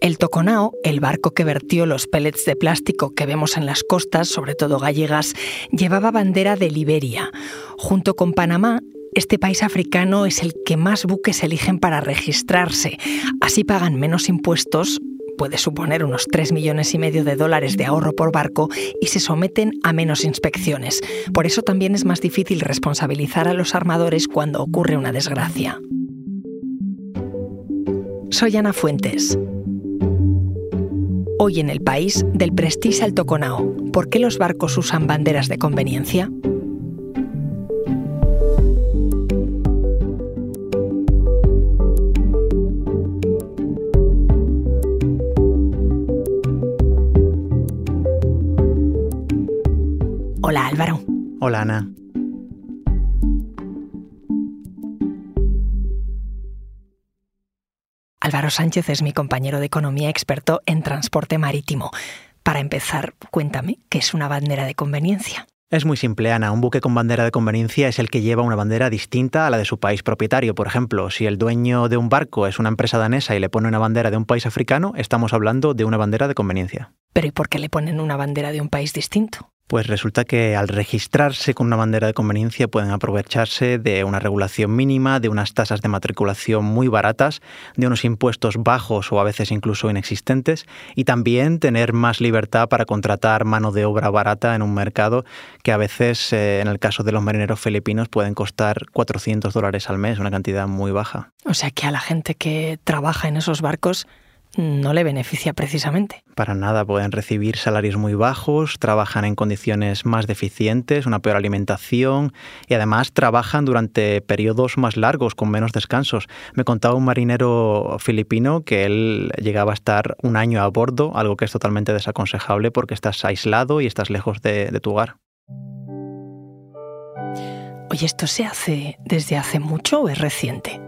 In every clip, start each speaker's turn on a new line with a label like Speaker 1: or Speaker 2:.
Speaker 1: El Toconao, el barco que vertió los pellets de plástico que vemos en las costas, sobre todo gallegas, llevaba bandera de Liberia. Junto con Panamá, este país africano es el que más buques eligen para registrarse. Así pagan menos impuestos, puede suponer unos 3 millones y medio de dólares de ahorro por barco y se someten a menos inspecciones. Por eso también es más difícil responsabilizar a los armadores cuando ocurre una desgracia. Soy Ana Fuentes. Hoy en el país, del Prestige al Toconao, ¿por qué los barcos usan banderas de conveniencia? Hola Álvaro.
Speaker 2: Hola Ana.
Speaker 1: Álvaro Sánchez es mi compañero de economía experto en transporte marítimo. Para empezar, cuéntame, ¿qué es una bandera de conveniencia?
Speaker 2: Es muy simple, Ana. Un buque con bandera de conveniencia es el que lleva una bandera distinta a la de su país propietario. Por ejemplo, si el dueño de un barco es una empresa danesa y le pone una bandera de un país africano, estamos hablando de una bandera de conveniencia.
Speaker 1: ¿Pero y por qué le ponen una bandera de un país distinto?
Speaker 2: Pues resulta que al registrarse con una bandera de conveniencia pueden aprovecharse de una regulación mínima, de unas tasas de matriculación muy baratas, de unos impuestos bajos o a veces incluso inexistentes y también tener más libertad para contratar mano de obra barata en un mercado que a veces, eh, en el caso de los marineros filipinos, pueden costar 400 dólares al mes, una cantidad muy baja.
Speaker 1: O sea que a la gente que trabaja en esos barcos no le beneficia precisamente.
Speaker 2: Para nada, pueden recibir salarios muy bajos, trabajan en condiciones más deficientes, una peor alimentación y además trabajan durante periodos más largos, con menos descansos. Me contaba un marinero filipino que él llegaba a estar un año a bordo, algo que es totalmente desaconsejable porque estás aislado y estás lejos de, de tu hogar.
Speaker 1: Oye, ¿esto se hace desde hace mucho o es reciente?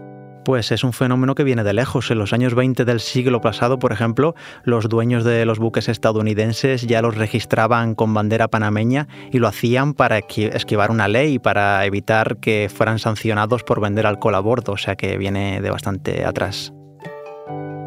Speaker 2: Pues es un fenómeno que viene de lejos. En los años 20 del siglo pasado, por ejemplo, los dueños de los buques estadounidenses ya los registraban con bandera panameña y lo hacían para esquivar una ley, para evitar que fueran sancionados por vender alcohol a bordo, o sea que viene de bastante atrás.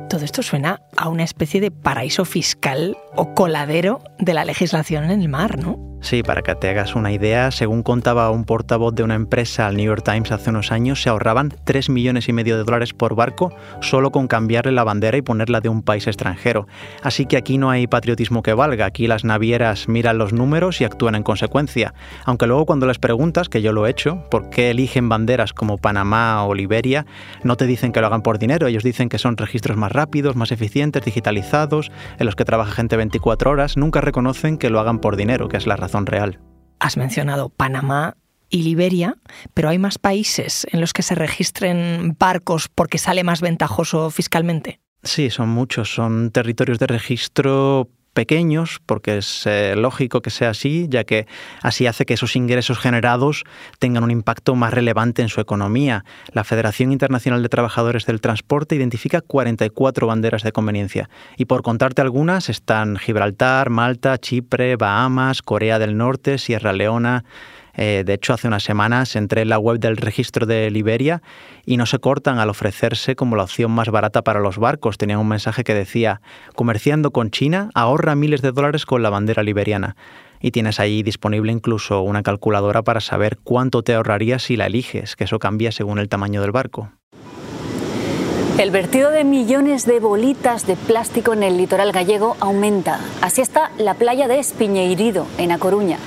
Speaker 1: Todo esto suena a una especie de paraíso fiscal o coladero de la legislación en el mar, ¿no?
Speaker 2: Sí, para que te hagas una idea, según contaba un portavoz de una empresa al New York Times hace unos años, se ahorraban 3 millones y medio de dólares por barco solo con cambiarle la bandera y ponerla de un país extranjero. Así que aquí no hay patriotismo que valga, aquí las navieras miran los números y actúan en consecuencia. Aunque luego cuando les preguntas, que yo lo he hecho, por qué eligen banderas como Panamá o Liberia, no te dicen que lo hagan por dinero, ellos dicen que son registros más rápidos, más eficientes, digitalizados, en los que trabaja gente 24 horas, nunca reconocen que lo hagan por dinero, que es la razón real.
Speaker 1: Has mencionado Panamá y Liberia, pero hay más países en los que se registren barcos porque sale más ventajoso fiscalmente.
Speaker 2: Sí, son muchos, son territorios de registro pequeños, porque es eh, lógico que sea así, ya que así hace que esos ingresos generados tengan un impacto más relevante en su economía. La Federación Internacional de Trabajadores del Transporte identifica 44 banderas de conveniencia, y por contarte algunas están Gibraltar, Malta, Chipre, Bahamas, Corea del Norte, Sierra Leona, eh, de hecho, hace unas semanas entré en la web del registro de Liberia y no se cortan al ofrecerse como la opción más barata para los barcos. Tenían un mensaje que decía, comerciando con China, ahorra miles de dólares con la bandera liberiana. Y tienes ahí disponible incluso una calculadora para saber cuánto te ahorrarías si la eliges, que eso cambia según el tamaño del barco.
Speaker 3: El vertido de millones de bolitas de plástico en el litoral gallego aumenta. Así está la playa de Espiñeirido, en A Coruña.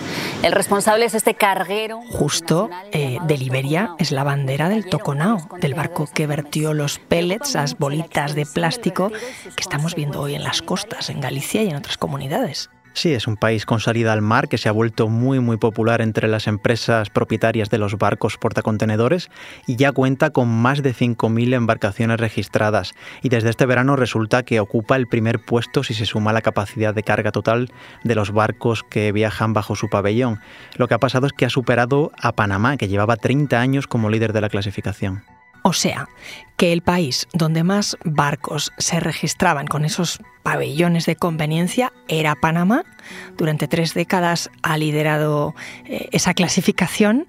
Speaker 3: El responsable es este carguero.
Speaker 1: Justo eh, de Liberia es la bandera del Toconao, del barco que vertió los pellets, las bolitas de plástico que estamos viendo hoy en las costas, en Galicia y en otras comunidades.
Speaker 2: Sí, es un país con salida al mar que se ha vuelto muy muy popular entre las empresas propietarias de los barcos portacontenedores y ya cuenta con más de 5.000 embarcaciones registradas y desde este verano resulta que ocupa el primer puesto si se suma la capacidad de carga total de los barcos que viajan bajo su pabellón. Lo que ha pasado es que ha superado a Panamá, que llevaba 30 años como líder de la clasificación.
Speaker 1: O sea, que el país donde más barcos se registraban con esos pabellones de conveniencia era Panamá. Durante tres décadas ha liderado eh, esa clasificación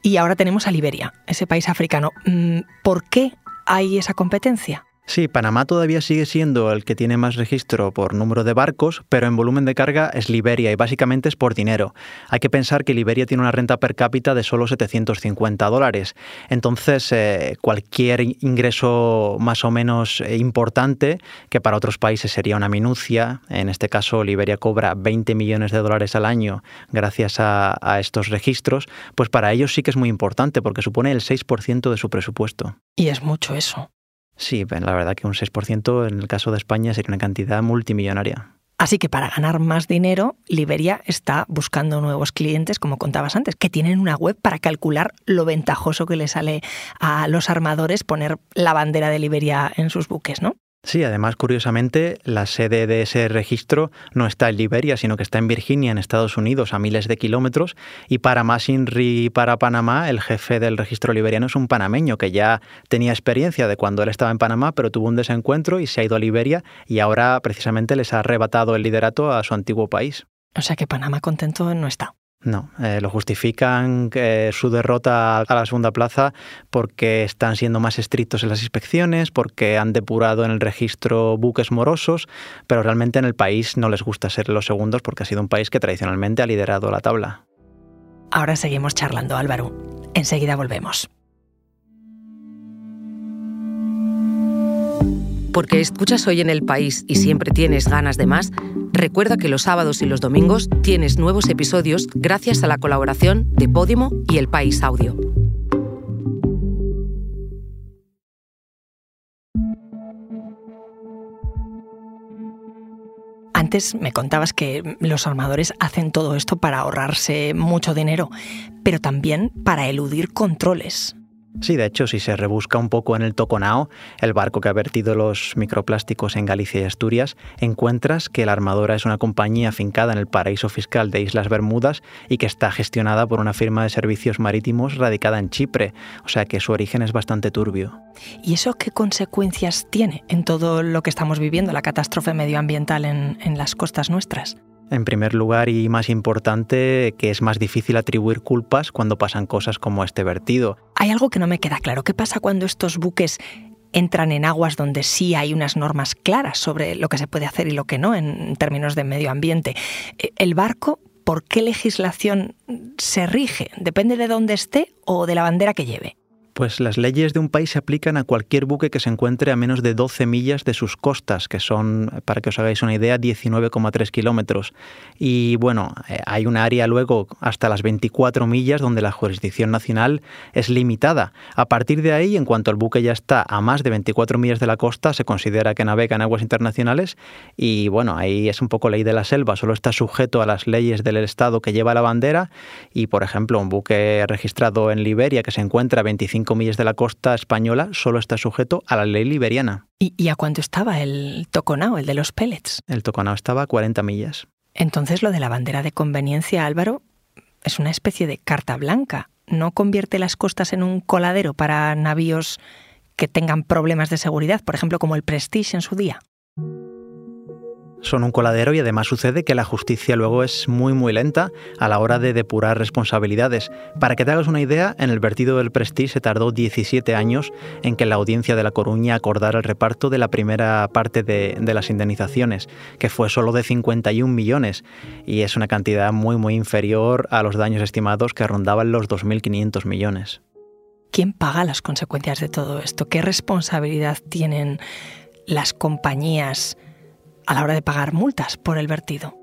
Speaker 1: y ahora tenemos a Liberia, ese país africano. Mm, ¿Por qué hay esa competencia?
Speaker 2: Sí, Panamá todavía sigue siendo el que tiene más registro por número de barcos, pero en volumen de carga es Liberia y básicamente es por dinero. Hay que pensar que Liberia tiene una renta per cápita de solo 750 dólares. Entonces, eh, cualquier ingreso más o menos eh, importante, que para otros países sería una minucia, en este caso Liberia cobra 20 millones de dólares al año gracias a, a estos registros, pues para ellos sí que es muy importante porque supone el 6% de su presupuesto.
Speaker 1: Y es mucho eso.
Speaker 2: Sí, la verdad que un 6% en el caso de España sería una cantidad multimillonaria.
Speaker 1: Así que para ganar más dinero, Liberia está buscando nuevos clientes, como contabas antes, que tienen una web para calcular lo ventajoso que le sale a los armadores poner la bandera de Liberia en sus buques, ¿no?
Speaker 2: Sí, además, curiosamente, la sede de ese registro no está en Liberia, sino que está en Virginia, en Estados Unidos, a miles de kilómetros. Y para más INRI para Panamá, el jefe del registro liberiano es un panameño que ya tenía experiencia de cuando él estaba en Panamá, pero tuvo un desencuentro y se ha ido a Liberia y ahora precisamente les ha arrebatado el liderato a su antiguo país.
Speaker 1: O sea que Panamá contento no está.
Speaker 2: No, eh, lo justifican eh, su derrota a la segunda plaza porque están siendo más estrictos en las inspecciones, porque han depurado en el registro buques morosos, pero realmente en el país no les gusta ser los segundos porque ha sido un país que tradicionalmente ha liderado la tabla.
Speaker 1: Ahora seguimos charlando, Álvaro. Enseguida volvemos.
Speaker 4: Porque escuchas hoy en el país y siempre tienes ganas de más, recuerda que los sábados y los domingos tienes nuevos episodios gracias a la colaboración de Podimo y El País Audio.
Speaker 1: Antes me contabas que los armadores hacen todo esto para ahorrarse mucho dinero, pero también para eludir controles.
Speaker 2: Sí, de hecho, si se rebusca un poco en el Toconao, el barco que ha vertido los microplásticos en Galicia y Asturias, encuentras que la armadora es una compañía afincada en el paraíso fiscal de Islas Bermudas y que está gestionada por una firma de servicios marítimos radicada en Chipre, o sea que su origen es bastante turbio.
Speaker 1: ¿Y eso qué consecuencias tiene en todo lo que estamos viviendo, la catástrofe medioambiental en, en las costas nuestras?
Speaker 2: En primer lugar y más importante, que es más difícil atribuir culpas cuando pasan cosas como este vertido.
Speaker 1: Hay algo que no me queda claro. ¿Qué pasa cuando estos buques entran en aguas donde sí hay unas normas claras sobre lo que se puede hacer y lo que no en términos de medio ambiente? Eh, ¿El barco por qué legislación se rige? ¿Depende de dónde esté o de la bandera que lleve?
Speaker 2: Pues las leyes de un país se aplican a cualquier buque que se encuentre a menos de 12 millas de sus costas, que son, para que os hagáis una idea, 19,3 kilómetros. Y bueno, eh, hay un área luego hasta las 24 millas donde la jurisdicción nacional es limitada. A partir de ahí, en cuanto el buque ya está a más de 24 millas de la costa, se considera que navega en aguas internacionales y bueno, ahí es un poco ley de la selva, solo está sujeto a las leyes del estado que lleva la bandera y, por ejemplo, un buque registrado en Liberia que se encuentra a 25 millas de la costa española solo está sujeto a la ley liberiana.
Speaker 1: ¿Y, a cuánto estaba el Toconao, el de los pellets?
Speaker 2: El Toconao estaba a 40 millas.
Speaker 1: Entonces lo de la bandera de conveniencia, Álvaro, es una especie de carta blanca. ¿No convierte las costas en un coladero para navíos que tengan problemas de seguridad, por ejemplo, como el Prestige en su día?
Speaker 2: Son un coladero y además sucede que la justicia luego es muy muy lenta a la hora de depurar responsabilidades. Para que te hagas una idea, en el vertido del Prestige se tardó 17 años en que la audiencia de La Coruña acordara el reparto de la primera parte de, de las indemnizaciones, que fue solo de 51 millones, y es una cantidad muy muy inferior a los daños estimados que rondaban los 2.500 millones.
Speaker 1: ¿Quién paga las consecuencias de todo esto? ¿Qué responsabilidad tienen las compañías? A la hora de pagar multas por el vertido.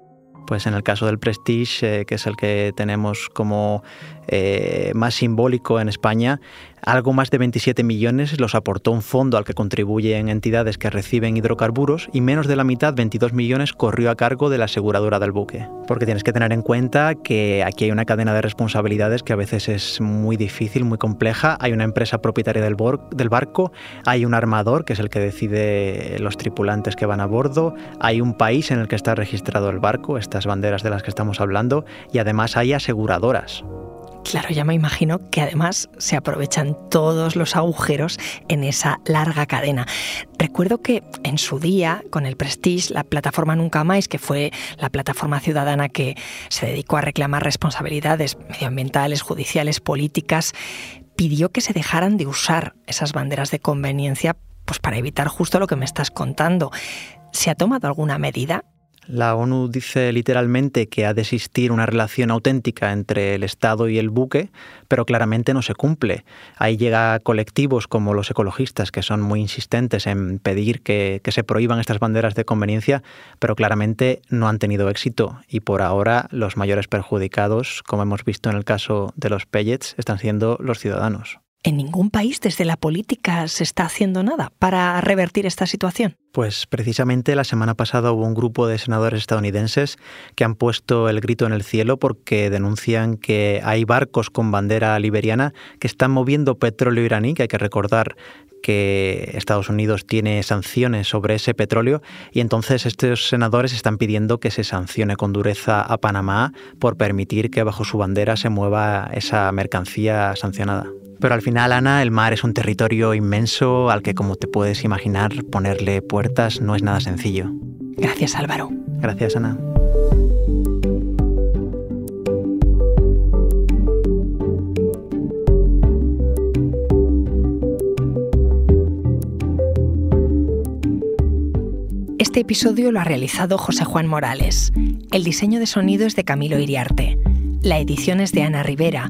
Speaker 2: Pues en el caso del Prestige, eh, que es el que tenemos como eh, más simbólico en España, algo más de 27 millones los aportó un fondo al que contribuyen entidades que reciben hidrocarburos y menos de la mitad, 22 millones, corrió a cargo de la aseguradora del buque. Porque tienes que tener en cuenta que aquí hay una cadena de responsabilidades que a veces es muy difícil, muy compleja. Hay una empresa propietaria del, del barco, hay un armador que es el que decide los tripulantes que van a bordo, hay un país en el que está registrado el barco, estas banderas de las que estamos hablando, y además hay aseguradoras.
Speaker 1: Claro, ya me imagino que además se aprovechan todos los agujeros en esa larga cadena. Recuerdo que en su día, con el Prestige, la plataforma Nunca Más, que fue la plataforma ciudadana que se dedicó a reclamar responsabilidades medioambientales, judiciales, políticas, pidió que se dejaran de usar esas banderas de conveniencia pues para evitar justo lo que me estás contando. ¿Se ha tomado alguna medida?
Speaker 2: La ONU dice literalmente que ha de existir una relación auténtica entre el Estado y el buque, pero claramente no se cumple. Ahí llega colectivos como los ecologistas, que son muy insistentes en pedir que, que, se prohíban estas banderas de conveniencia, pero claramente no han tenido éxito. Y por ahora los mayores perjudicados, como hemos visto en el caso de los pellets, están siendo los ciudadanos.
Speaker 1: ¿En ningún país desde la política se está haciendo nada para revertir esta situación?
Speaker 2: Pues precisamente la semana pasada hubo un grupo de senadores estadounidenses que han puesto el grito en el cielo porque denuncian que hay barcos con bandera liberiana que están moviendo petróleo iraní, que hay que recordar que Estados Unidos tiene sanciones sobre ese petróleo y entonces estos senadores están pidiendo que se sancione con dureza a Panamá por permitir que bajo su bandera se mueva esa mercancía sancionada. Pero al final, Ana, el mar es un territorio inmenso al que, como te puedes imaginar, ponerle puertas no es nada sencillo.
Speaker 1: Gracias, Álvaro.
Speaker 2: Gracias, Ana.
Speaker 1: Este episodio lo ha realizado José Juan Morales. El diseño de sonido es de Camilo Iriarte. La edición es de Ana Rivera